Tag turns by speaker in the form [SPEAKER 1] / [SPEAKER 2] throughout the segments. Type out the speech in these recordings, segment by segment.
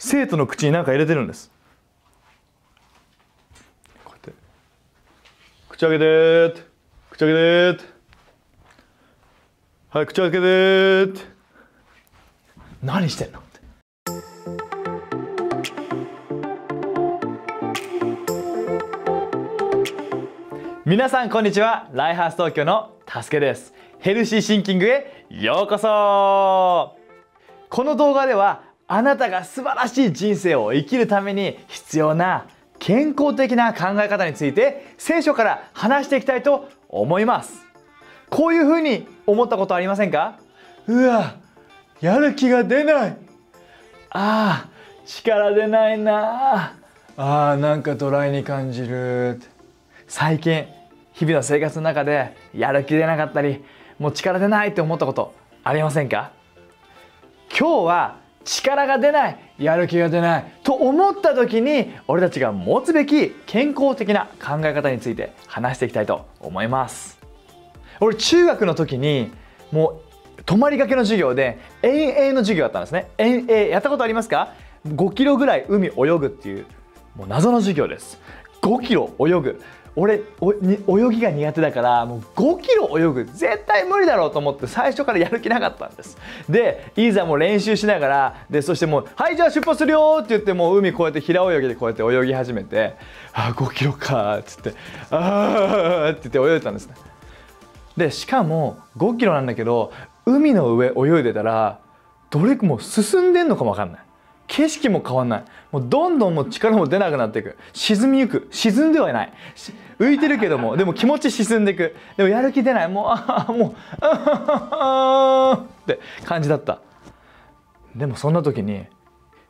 [SPEAKER 1] 生徒の口に何か入れてるんです。こうやって。口開けてーって。口開けてーって。はい口開けてーって。何してんの？って。皆さんこんにちは。ライハース東京のたすけです。ヘルシーシンキングへようこそ。この動画ではあなたが素晴らしい人生を生きるために必要な健康的な考え方について聖書から話していきたいと思います。こういうふうに思ったことありませんか？うわやる気が出ない。あー力出ないな。あーなんかドライに感じる最近日々の生活の中でやる気出なかったりもう力出ないって思ったことありませんか？今日は力が出ないやる気が出ないと思った時に俺たちが持つべき健康的な考え方について話していきたいと思います。俺中学の時にもう泊まりがけの授業で遠泳の授業だったんですね。遠泳やったことありますか？5キロぐらい海泳ぐっていうもう謎の授業です。5キロ泳ぐ。俺泳ぎが苦手だからもう5キロ泳ぐ絶対無理だろうと思って最初からやる気なかったんです。でいざもう練習しながらでそしてもう「はいじゃあ出発するよ」って言ってもう海こうやって平泳ぎでこうやって泳ぎ始めて「あ5キロか」っつって「ああ」って言って泳いでたんですね。でしかも5キロなんだけど海の上泳いでたらどれくも進んでんのかも分かんない。景色も変わんない。もうどんどんもう力も出なくなっていく。沈みゆく。沈んではいない。浮いてるけどもでも気持ち沈んでいく。でもやる気出ない。もうああもうああって感じだった。でもそんな時に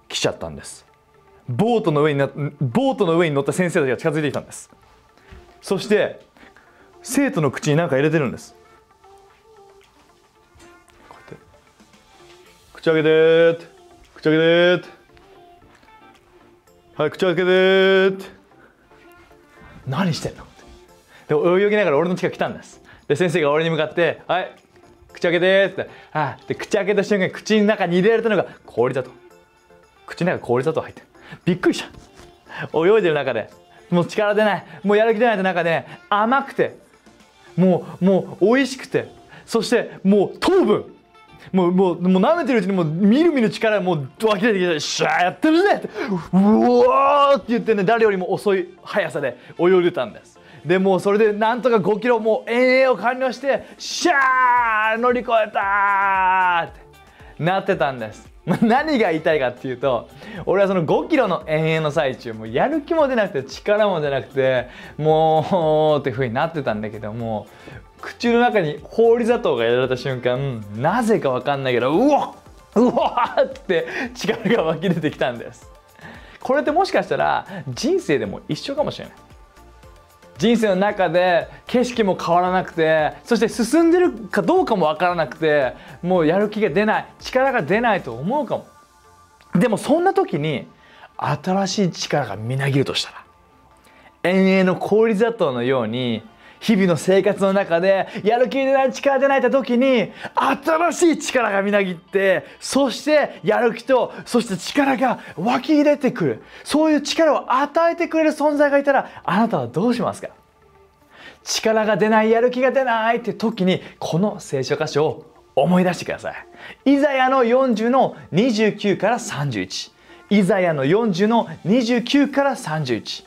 [SPEAKER 1] 来ちゃったんです。ボートの上になボートの上に乗った先生たちが近づいてきたんです。そして生徒の口に何か入れてるんです。こうやって。口開けてーって。口開けてーって。はい口開けてーって。何してんのって。で泳ぎながら俺の近く来たんです。で先生が俺に向かって「はい口開けて」って。あで口開けた瞬間口の中に入れられたのが氷砂糖。口の中氷砂糖入ってびっくりした。泳いでる中で。もう力出ない。もうやる気出ないって中で、ね、甘くて。もうもう美味しくて。そしてもう糖分。もうもうもう舐めてるうちにもうみるみる力もう湧き出てきて「シャーやってるぜ!」って「うわー!」って言ってね誰よりも遅い速さで泳いでたんですでもうそれでなんとか5キロもう遠泳を完了して「シャー乗り越えた!」ってなってたんです 何が言いたいかっていうと俺はその5キロの遠泳の最中もうやる気も出なくて力も出なくてもうってふうになってたんだけども口の中に氷砂糖が入れられた瞬間なぜか分かんないけどうわうわって力が湧き出てきたんです。これってもしかしたら人生でも一緒かもしれない。人生の中で景色も変わらなくてそして進んでるかどうかも分からなくてもうやる気が出ない力が出ないと思うかも。でもそんな時に新しい力がみなぎるとしたら遠泳の氷砂糖のように日々の生活の中でやる気出ない力出ないって時に新しい力がみなぎってそしてやる気とそして力が湧き出てくる。そういう力を与えてくれる存在がいたらあなたはどうしますか？力が出ないやる気が出ないって時にこの聖書箇所を思い出してください。イザヤの40の29から31イザヤの40の29から31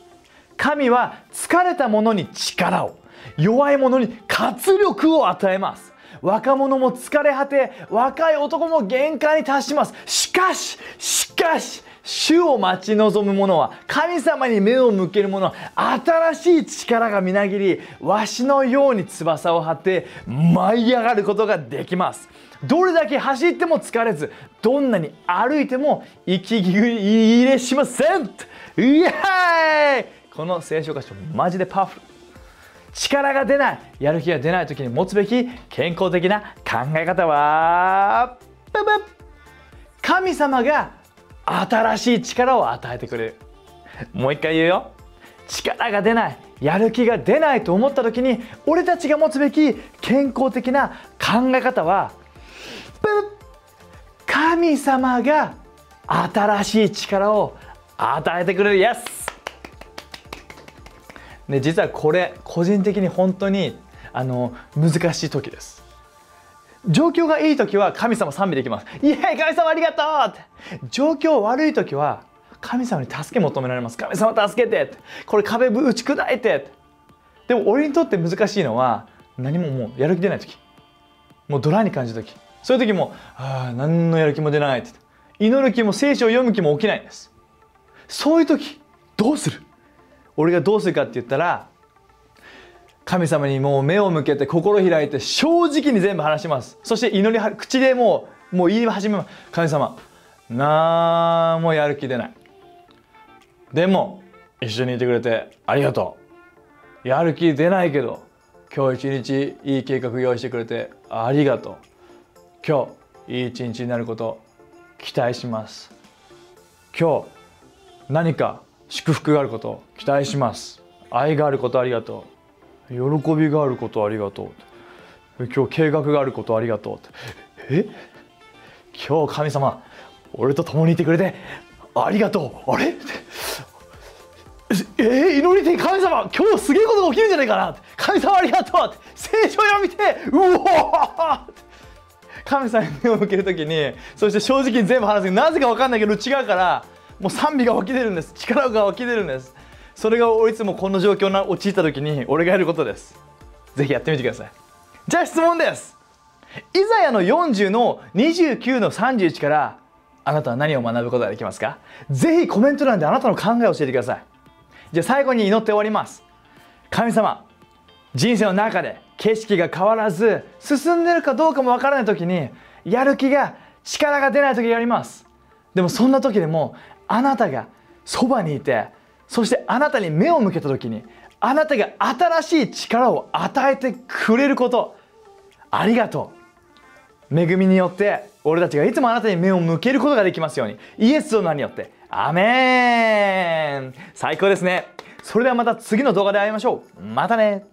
[SPEAKER 1] 神は疲れた者に力を。弱い者に活力を与えます。若者も疲れ果て若い男も限界に達します。しかししかし主を待ち望む者は神様に目を向ける者は新しい力がみなぎりわしのように翼を張って舞い上がることができます。どれだけ走っても疲れずどんなに歩いても息切れしません。イエーイ！この聖書箇所マジでパワフル。力が出ないやる気が出ない時に持つべき健康的な考え方は神様が新しい力を与えてくれる。もう一回言うよ。力が出ないやる気が出ないと思った時に俺たちが持つべき健康的な考え方は神様が新しい力を与えてくれる。Yes! で実はこれ個人的に本当にあの難しい時です。状況がいい時は神様賛美できます。イエーイ神様ありがとうって。状況悪い時は神様に助け求められます。神様助けてって。これ壁打ち砕いてって。でも俺にとって難しいのは何ももうやる気出ない時。もうドライに感じる時。そういう時もああ何のやる気も出ないって。祈る気も聖書を読む気も起きないんです。そういう時どうする？俺がどうするかって言ったら神様にもう目を向けて心開いて正直に全部話します。そして祈り口でもうもう言い始めます。神様なんもやる気出ない。でも一緒にいてくれてありがとう。やる気出ないけど今日一日いい計画用意してくれてありがとう。今日いい一日になること期待します。今日何か祝福があること期待します。愛があることありがとう。喜びがあることありがとう今日計画があることありがとうえ？今日神様俺と共にいてくれてありがとう。あれ？え？ー、祈りて神様今日すげえことが起きるんじゃないかな神様ありがとう聖書を読みてうお神様に目を向ける時にそして正直に全部話すなぜか分かんないけど違うからもう賛美が湧き出るんです。力が湧き出るんです。それがいつもこの状況に陥った時に俺がやることです。ぜひやってみてください。じゃあ質問です。イザヤの40の29の31からあなたは何を学ぶことができますか？ぜひコメント欄であなたの考えを教えてください。じゃあ最後に祈って終わります。神様人生の中で景色が変わらず進んでるかどうかもわからない時にやる気が力が出ない時があります。でもそんな時でもあなたがそばにいてそしてあなたに目を向けた時にあなたが新しい力を与えてくれることありがとう。恵みによって俺たちがいつもあなたに目を向けることができますように。イエスの名によって。アメン。最高ですね。それではまた次の動画で会いましょう。またね。